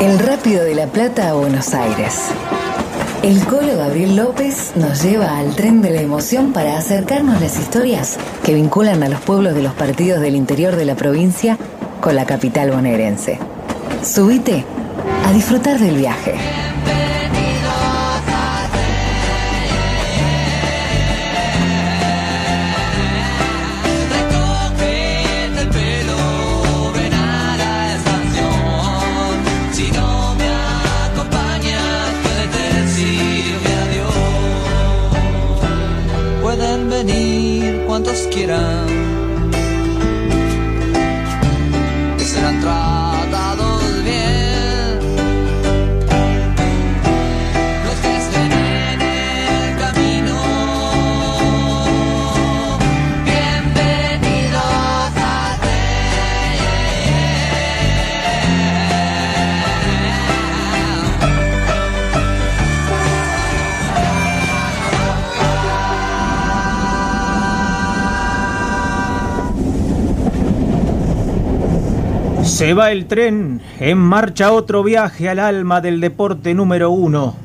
El Rápido de la Plata a Buenos Aires. El Colo Gabriel López nos lleva al tren de la emoción para acercarnos las historias que vinculan a los pueblos de los partidos del interior de la provincia con la capital bonaerense. Subite a disfrutar del viaje. Cuantos quieran. Se va el tren, en marcha otro viaje al alma del deporte número uno.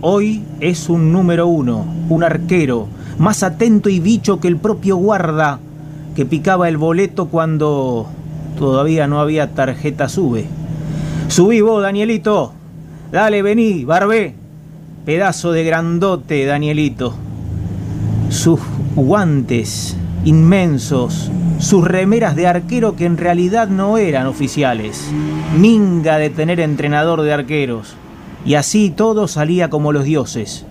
Hoy es un número uno, un arquero, más atento y bicho que el propio guarda, que picaba el boleto cuando todavía no había tarjeta sube. Subí vos, Danielito. Dale, vení, barbé. Pedazo de grandote, Danielito. Sus guantes inmensos, sus remeras de arquero que en realidad no eran oficiales. Minga de tener entrenador de arqueros. Y así todo salía como los dioses.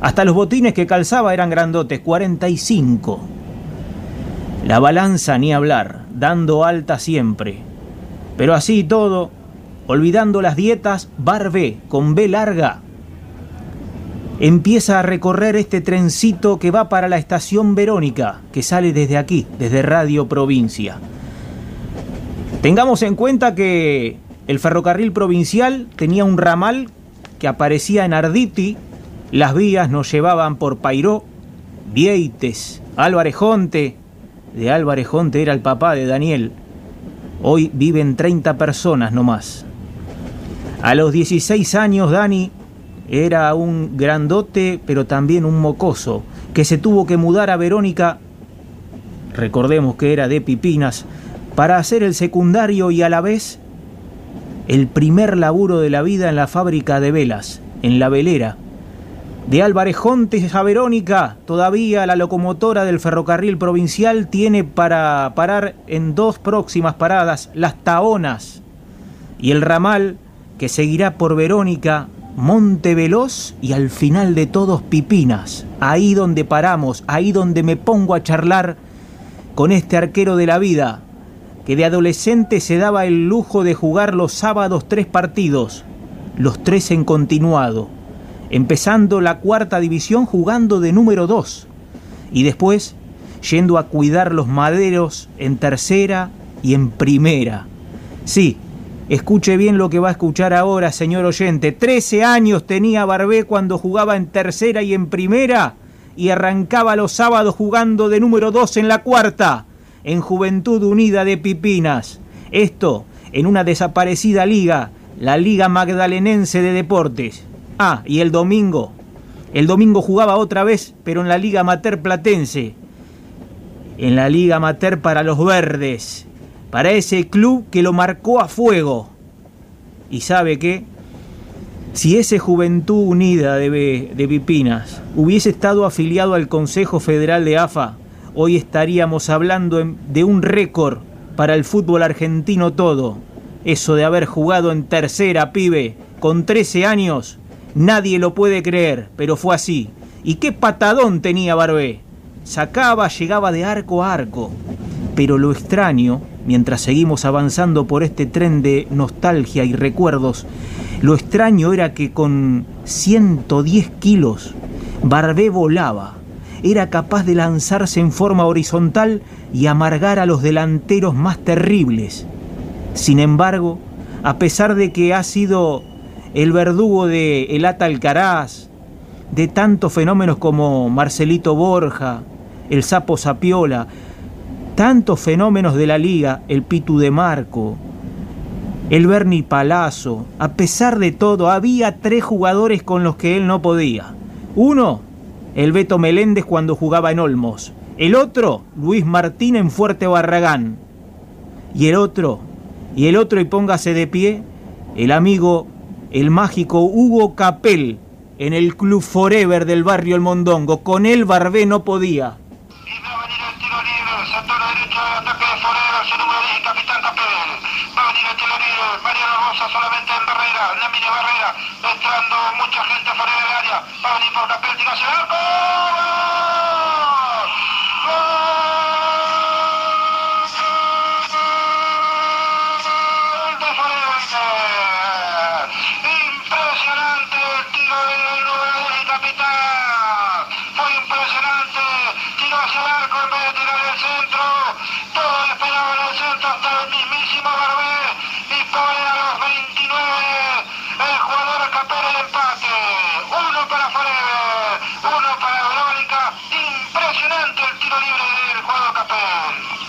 Hasta los botines que calzaba eran grandotes, 45. La balanza ni hablar, dando alta siempre. Pero así todo, olvidando las dietas, Barbé, con B larga, empieza a recorrer este trencito que va para la estación Verónica, que sale desde aquí, desde Radio Provincia. Tengamos en cuenta que el ferrocarril provincial tenía un ramal que aparecía en Arditi, las vías nos llevaban por Pairó, Vieites, Álvarez Jonte, de Álvarez Jonte era el papá de Daniel. Hoy viven 30 personas nomás. A los 16 años Dani era un grandote, pero también un mocoso, que se tuvo que mudar a Verónica, recordemos que era de Pipinas, para hacer el secundario y a la vez el primer laburo de la vida en la fábrica de velas, en la velera. De Álvarez Jontes a Verónica, todavía la locomotora del ferrocarril provincial tiene para parar en dos próximas paradas las Taonas y el ramal que seguirá por Verónica Monte Veloz y al final de todos Pipinas, ahí donde paramos, ahí donde me pongo a charlar con este arquero de la vida, que de adolescente se daba el lujo de jugar los sábados tres partidos, los tres en continuado, empezando la cuarta división jugando de número dos, y después yendo a cuidar los maderos en tercera y en primera. Sí, Escuche bien lo que va a escuchar ahora, señor oyente. Trece años tenía Barbé cuando jugaba en tercera y en primera y arrancaba los sábados jugando de número dos en la cuarta, en Juventud Unida de Pipinas. Esto en una desaparecida liga, la Liga Magdalenense de Deportes. Ah, y el domingo. El domingo jugaba otra vez, pero en la Liga Amateur Platense. En la Liga Amateur para los Verdes para ese club que lo marcó a fuego. Y sabe que si ese Juventud Unida de, de Pipinas hubiese estado afiliado al Consejo Federal de AFA, hoy estaríamos hablando de un récord para el fútbol argentino todo. Eso de haber jugado en tercera, pibe, con 13 años, nadie lo puede creer, pero fue así. ¿Y qué patadón tenía Barbé? Sacaba, llegaba de arco a arco. Pero lo extraño mientras seguimos avanzando por este tren de nostalgia y recuerdos, lo extraño era que con 110 kilos, Barbé volaba, era capaz de lanzarse en forma horizontal y amargar a los delanteros más terribles. Sin embargo, a pesar de que ha sido el verdugo de Elata Alcaraz, de tantos fenómenos como Marcelito Borja, el Sapo Sapiola, tantos fenómenos de la liga, el Pitu de Marco, el Bernie Palazzo, a pesar de todo, había tres jugadores con los que él no podía. Uno, el Beto Meléndez cuando jugaba en Olmos. El otro, Luis Martín en Fuerte Barragán. Y el otro, y el otro, y póngase de pie, el amigo, el mágico Hugo Capel, en el Club Forever del barrio El Mondongo. Con él Barbé no podía. Y va a venir el tiro libre, sector derecho de ataque de Forever, su número 10, Capitán Capel. Va a venir el tiro libre, Mariano Rosa solamente en barrera, la mini barrera, entrando mucha gente fuera del área. Va a venir por Capel, tira hacia el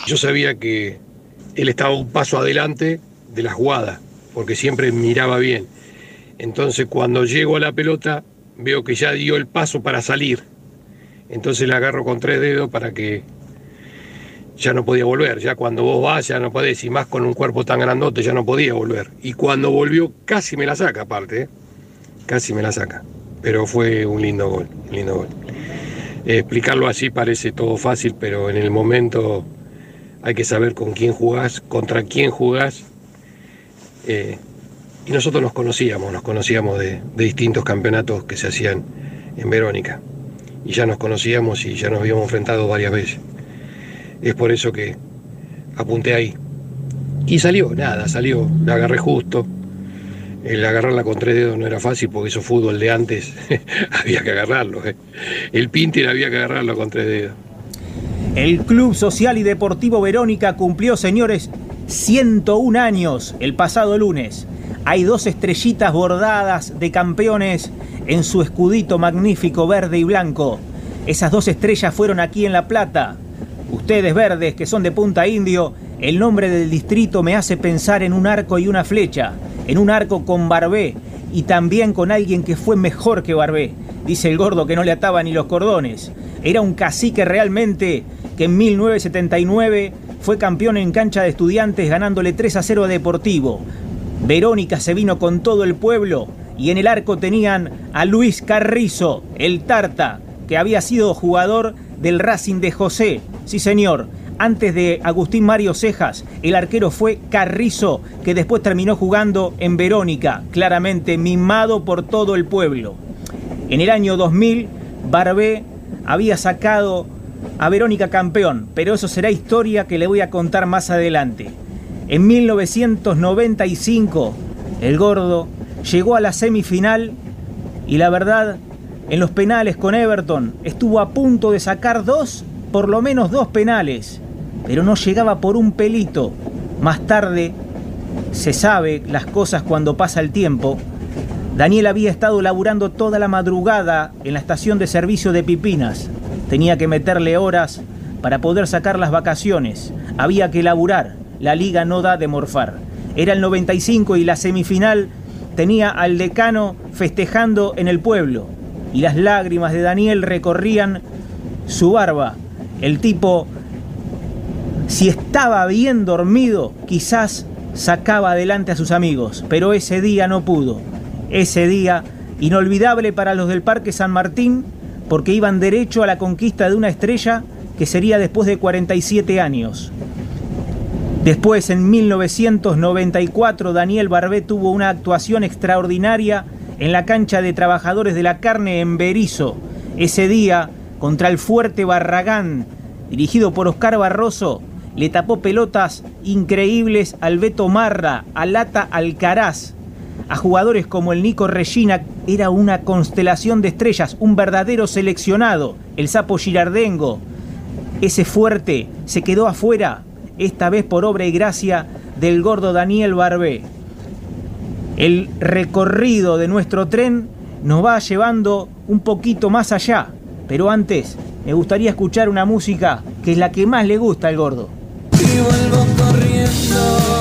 Yo sabía que él estaba un paso adelante de la jugada, porque siempre miraba bien. Entonces cuando llego a la pelota, veo que ya dio el paso para salir. Entonces la agarro con tres dedos para que ya no podía volver. Ya cuando vos vas, ya no podés, y más con un cuerpo tan grandote, ya no podía volver. Y cuando volvió, casi me la saca aparte, ¿eh? casi me la saca. Pero fue un lindo gol, lindo gol. Explicarlo así parece todo fácil, pero en el momento hay que saber con quién jugás, contra quién jugás. Eh, y nosotros nos conocíamos, nos conocíamos de, distintos campeonatos que se hacían en Verónica. Y ya nos conocíamos y ya nos habíamos enfrentado varias veces. Es por eso que apunté ahí. Y salió, nada, salió, la agarré justo. El agarrarla con tres dedos no era fácil porque eso fútbol de antes había que agarrarlo. eh. El Pinter había que agarrarlo con tres dedos. El Club Social y Deportivo Verónica cumplió, señores, 101 años el pasado lunes. Hay dos estrellitas bordadas de campeones en su escudito magnífico verde y blanco. Esas dos estrellas fueron aquí en La Plata. Ustedes verdes que son de Punta Indio, el nombre del distrito me hace pensar en un arco y una flecha, en un arco con Barbé y también con alguien que fue mejor que Barbé. Dice el gordo que no le ataba ni los cordones. Era un cacique realmente que en 1979 fue campeón en cancha de estudiantes ganándole 3 a 0 a Deportivo. Verónica se vino con todo el pueblo y en el arco tenían a Luis Carrizo, el Tarta, que había sido jugador del Racing de José. Sí, señor. Antes de Agustín Mario Cejas, el arquero fue Carrizo, que después terminó jugando en Verónica, claramente mimado por todo el pueblo. En el año 2000, Barbé había sacado a Verónica campeón, pero eso será historia que le voy a contar más adelante. En 1995, el gordo llegó a la semifinal y la verdad, en los penales con Everton estuvo a punto de sacar dos, por lo menos dos penales, pero no llegaba por un pelito. Más tarde, se sabe las cosas cuando pasa el tiempo. Daniel había estado laburando toda la madrugada en la estación de servicio de Pipinas. Tenía que meterle horas para poder sacar las vacaciones. Había que laburar. La liga no da de morfar. Era el 95 y la semifinal tenía al decano festejando en el pueblo. Y las lágrimas de Daniel recorrían su barba. El tipo, si estaba bien dormido, quizás sacaba adelante a sus amigos, pero ese día no pudo. Ese día, inolvidable para los del Parque San Martín, porque iban derecho a la conquista de una estrella que sería después de 47 años. Después, en 1994, Daniel Barbé tuvo una actuación extraordinaria en la cancha de trabajadores de la carne en Berizo. Ese día, contra el fuerte Barragán, dirigido por Oscar Barroso, le tapó pelotas increíbles al Beto Marra, a Lata Alcaraz, a jugadores como el Nico Regina, era una constelación de estrellas, un verdadero seleccionado, el Sapo Girardengo. Ese fuerte se quedó afuera, esta vez por obra y gracia del gordo Daniel Barbé. El recorrido de nuestro tren nos va llevando un poquito más allá, pero antes me gustaría escuchar una música que es la que más le gusta al gordo. Y vuelvo corriendo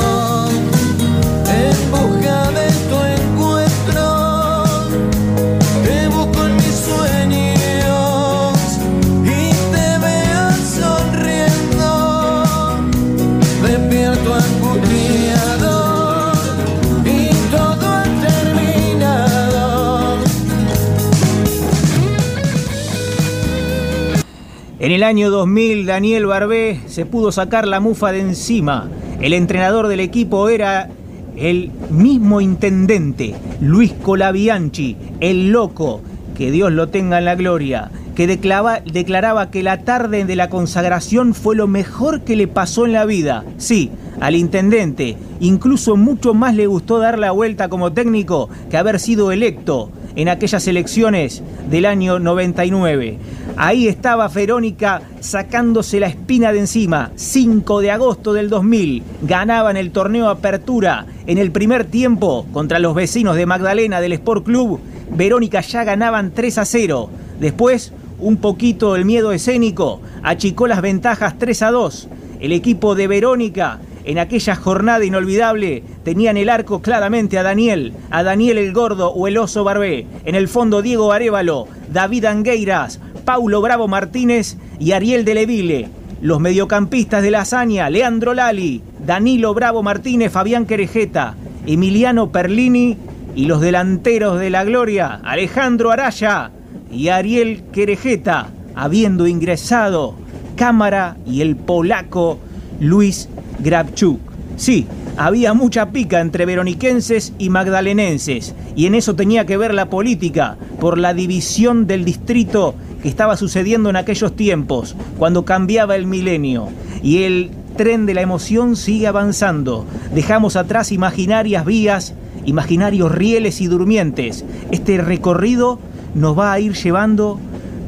En el año 2000, Daniel Barbé se pudo sacar la mufa de encima. El entrenador del equipo era el mismo intendente, Luis Colabianchi, el loco, que Dios lo tenga en la gloria, que declaraba, que la tarde de la consagración fue lo mejor que le pasó en la vida. Sí, al intendente, incluso mucho más le gustó dar la vuelta como técnico que haber sido electo en aquellas elecciones del año 99. Ahí estaba Verónica sacándose la espina de encima. 5 de agosto del 2000 ganaban el torneo Apertura en el primer tiempo contra los vecinos de Magdalena del Sport Club. Verónica ya ganaban 3 a 0. Después, un poquito el miedo escénico achicó las ventajas 3 a 2. El equipo de Verónica en aquella jornada inolvidable tenían el arco claramente a Daniel, a Daniel el Gordo o el Oso Barbé. En el fondo Diego Arevalo, David Angueiras, Paulo Bravo Martínez y Ariel de Leville. Los mediocampistas de la hazaña, Leandro Lali, Danilo Bravo Martínez, Fabián Querejeta, Emiliano Perlini y los delanteros de la gloria, Alejandro Araya y Ariel Querejeta, habiendo ingresado Cámara y el polaco Luis Grabchuk. Sí, había mucha pica entre veroniquenses y magdalenenses, y en eso tenía que ver la política, por la división del distrito que estaba sucediendo en aquellos tiempos, cuando cambiaba el milenio. Y el tren de la emoción sigue avanzando. Dejamos atrás imaginarias vías, imaginarios rieles y durmientes. Este recorrido nos va a ir llevando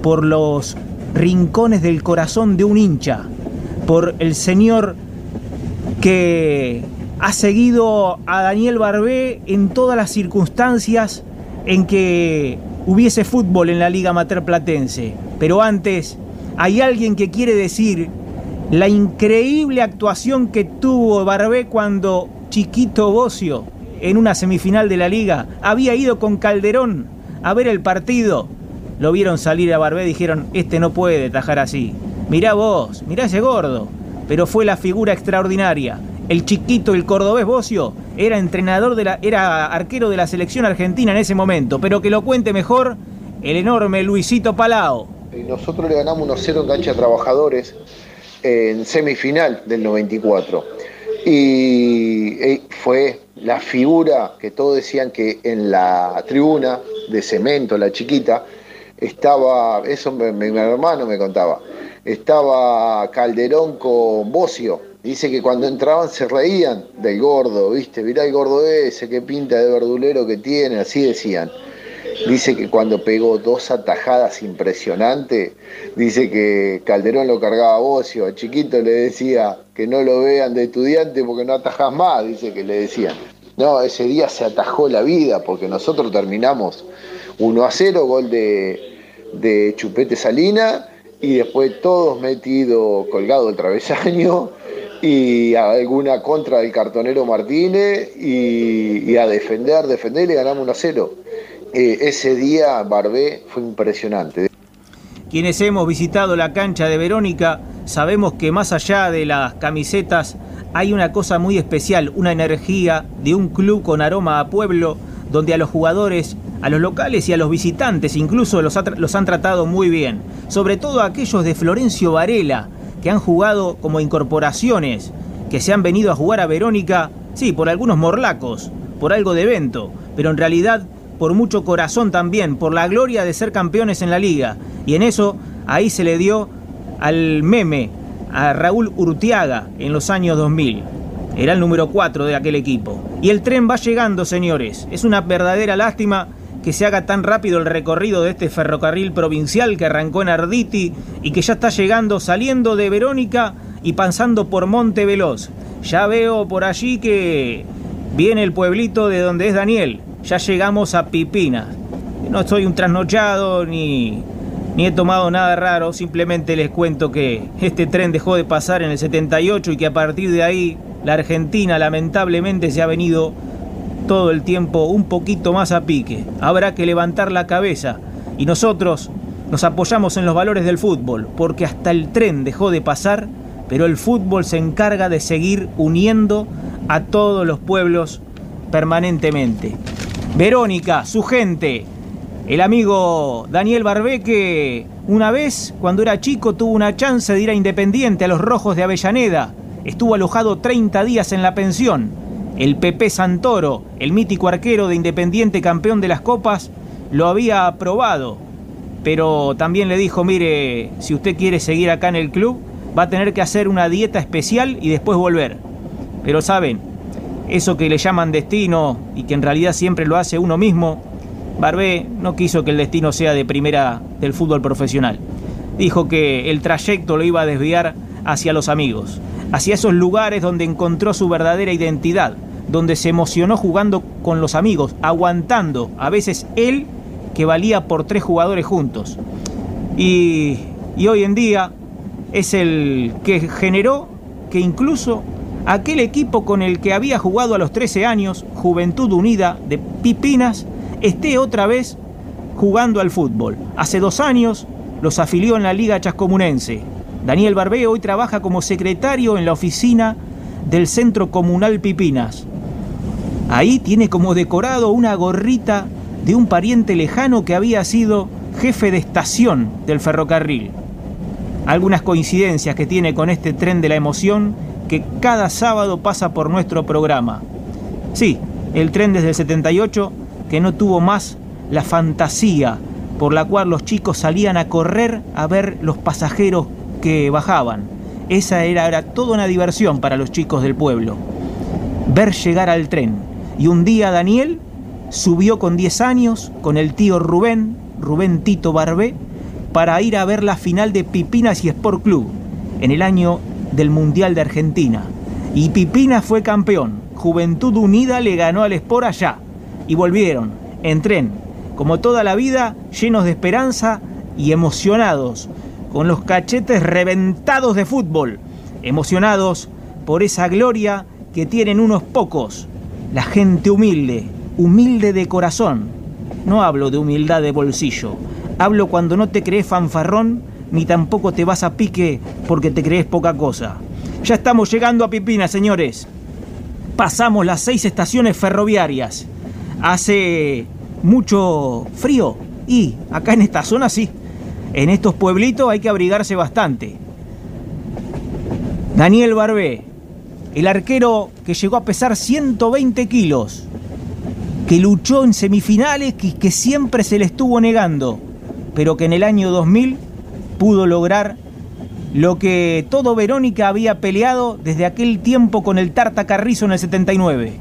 por los rincones del corazón de un hincha, por el señor que ha seguido a Daniel Barbé en todas las circunstancias en que hubiese fútbol en la Liga Mater Platense. Pero antes, hay alguien que quiere decir la increíble actuación que tuvo Barbé cuando Chiquito Bocio, en una semifinal de la Liga, había ido con Calderón a ver el partido. Lo vieron salir a Barbé y dijeron, este no puede tajar así. Mirá vos, mirá ese gordo pero fue la figura extraordinaria. El chiquito, el cordobés Bocio, era entrenador de la, era arquero de la selección argentina en ese momento, pero que lo cuente mejor el enorme Luisito Palao. Nosotros le ganamos 1-0 en cancha trabajadores en semifinal del 94. Y eh, fue la figura que todos decían que en la tribuna de cemento, la chiquita, estaba, eso mi hermano me contaba, estaba Calderón con Bocio. Dice que cuando entraban se reían del gordo, ¿viste? Mirá el gordo ese, qué pinta de verdulero que tiene, así decían. Dice que cuando pegó dos atajadas impresionantes, dice que Calderón lo cargaba a Bocio, a Chiquito le decía que no lo vean de estudiante porque no atajas más, dice que le decían. No, ese día se atajó la vida porque nosotros terminamos 1 a 0, gol de, de Chupete Salina y después todos metidos colgado el travesaño y alguna contra del cartonero Martínez y, a defender, defender y ganamos 1 a 0. Eh, ese día Barbé fue impresionante. Quienes hemos visitado la cancha de Verónica sabemos que más allá de las camisetas hay una cosa muy especial, una energía de un club con aroma a pueblo donde a los jugadores, a los locales y a los visitantes incluso los, los han tratado muy bien. Sobre todo a aquellos de Florencio Varela, que han jugado como incorporaciones, que se han venido a jugar a Verónica, sí, por algunos morlacos, por algo de evento, pero en realidad por mucho corazón también, por la gloria de ser campeones en la liga. Y en eso, ahí se le dio al meme, a Raúl Urtiaga, en los años 2000. Era el número 4 de aquel equipo. Y el tren va llegando, señores. Es una verdadera lástima que se haga tan rápido el recorrido de este ferrocarril provincial que arrancó en Arditi y que ya está llegando, saliendo de Verónica y pasando por Monte Veloz. Ya veo por allí que viene el pueblito de donde es Daniel. Ya llegamos a Pipina. No soy un trasnochado ni, ni he tomado nada raro, simplemente les cuento que este tren dejó de pasar en el 78 y que a partir de ahí la Argentina lamentablemente se ha venido todo el tiempo un poquito más a pique. Habrá que levantar la cabeza y nosotros nos apoyamos en los valores del fútbol, porque hasta el tren dejó de pasar, pero el fútbol se encarga de seguir uniendo a todos los pueblos permanentemente. Verónica, su gente, el amigo Daniel Barbeque una vez, cuando era chico, tuvo una chance de ir a Independiente, a los Rojos de Avellaneda. Estuvo alojado 30 días en la pensión. El Pepe Santoro, el mítico arquero de Independiente campeón de las copas, lo había aprobado. Pero también le dijo, mire, si usted quiere seguir acá en el club, va a tener que hacer una dieta especial y después volver. Pero saben, eso que le llaman destino y que en realidad siempre lo hace uno mismo, Barbé no quiso que el destino sea de primera del fútbol profesional. Dijo que el trayecto lo iba a desviar hacia los amigos, hacia esos lugares donde encontró su verdadera identidad, donde se emocionó jugando con los amigos, aguantando a veces él que valía por tres jugadores juntos. Y, y hoy en día es el que generó que incluso aquel equipo con el que había jugado a los 13 años, Juventud Unida de Pipinas, esté otra vez jugando al fútbol. Hace dos años los afilió en la Liga Chascomunense. Daniel Barbé hoy trabaja como secretario en la oficina del Centro Comunal Pipinas. Ahí tiene como decorado una gorrita de un pariente lejano que había sido jefe de estación del ferrocarril. Algunas coincidencias que tiene con este tren de la emoción que cada sábado pasa por nuestro programa. Sí, el tren desde el 78 que no tuvo más la fantasía por la cual los chicos salían a correr a ver los pasajeros que bajaban. Esa era, era toda una diversión para los chicos del pueblo. Ver llegar al tren. Y un día Daniel subió con 10 años con el tío Rubén, Rubén Tito Barbé, para ir a ver la final de Pipinas y Sport Club en el año del Mundial de Argentina. Y Pipinas fue campeón. Juventud Unida le ganó al Sport allá y volvieron en tren, como toda la vida, llenos de esperanza y emocionados, con los cachetes reventados de fútbol, emocionados por esa gloria que tienen unos pocos, la gente humilde, humilde de corazón. No hablo de humildad de bolsillo, hablo cuando no te crees fanfarrón ni tampoco te vas a pique porque te crees poca cosa. Ya estamos llegando a Pipina, señores. Pasamos las seis estaciones ferroviarias hace mucho frío y acá en esta zona sí. En estos pueblitos hay que abrigarse bastante. Daniel Barbé, el arquero que llegó a pesar 120 kilos, que luchó en semifinales y que siempre se le estuvo negando, pero que en el año 2000 pudo lograr lo que todo Verónica había peleado desde aquel tiempo con el Tarta Carrizo en el 79.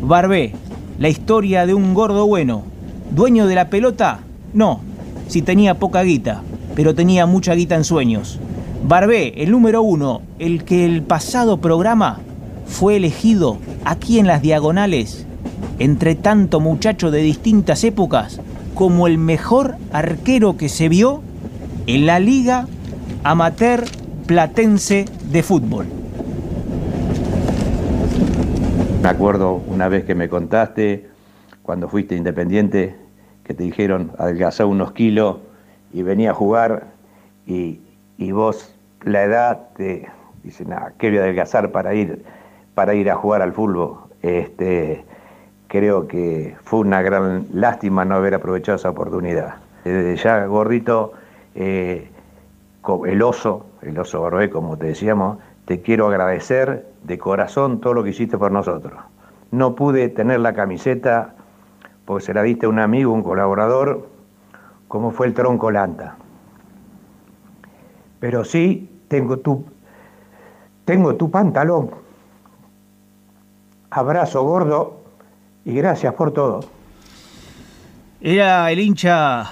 Barbé, la historia de un gordo bueno. ¿Dueño de la pelota? No, si tenía poca guita, pero tenía mucha guita en sueños. Barbé, el número uno, el que el pasado programa fue elegido aquí en las diagonales, entre tanto muchacho de distintas épocas, como el mejor arquero que se vio en la Liga Amateur Platense de Fútbol. Me acuerdo una vez que me contaste, cuando fuiste independiente, que te dijeron adelgazar unos kilos y venía a jugar y, vos la edad te dice, nada, ¿qué voy a adelgazar para ir, para ir a jugar al fútbol? Este, creo que fue una gran lástima no haber aprovechado esa oportunidad. Desde ya, gordito, eh, el oso, el oso Barbé, como te decíamos, te quiero agradecer de corazón todo lo que hiciste por nosotros. No pude tener la camiseta porque se la diste a un amigo, un colaborador, como fue el tronco Lanta. Pero sí tengo tu, tengo tu pantalón. Abrazo gordo y gracias por todo. Era el hincha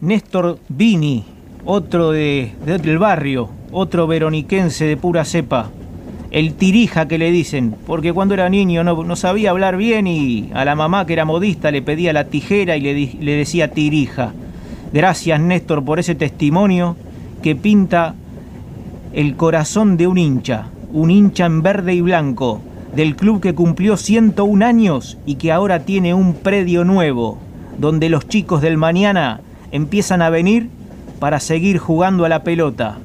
Néstor Vini, otro de, del barrio, otro veroniquense de pura cepa, el tirija que le dicen, porque cuando era niño no, sabía hablar bien y a la mamá que era modista le pedía la tijera y le, le decía tirija. Gracias Néstor por ese testimonio que pinta el corazón de un hincha, un hincha en verde y blanco, del club que cumplió 101 años y que ahora tiene un predio nuevo, donde los chicos del mañana empiezan a venir para seguir jugando a la pelota.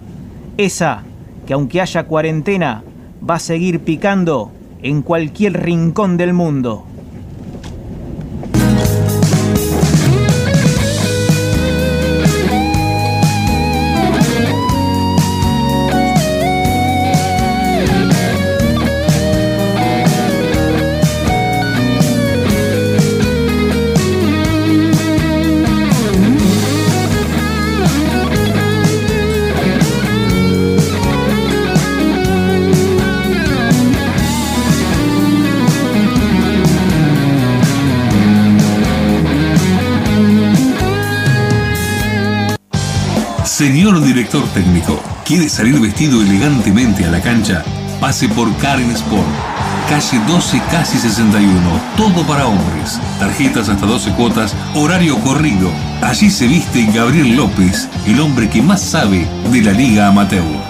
Esa que aunque haya cuarentena, va a seguir picando en cualquier rincón del mundo. Técnico, ¿quiere salir vestido elegantemente a la cancha? Pase por Karen Sport. Calle 12, casi 61. Todo para hombres. Tarjetas hasta 12 cuotas. Horario corrido. Allí se viste Gabriel López, el hombre que más sabe de la Liga Amateur.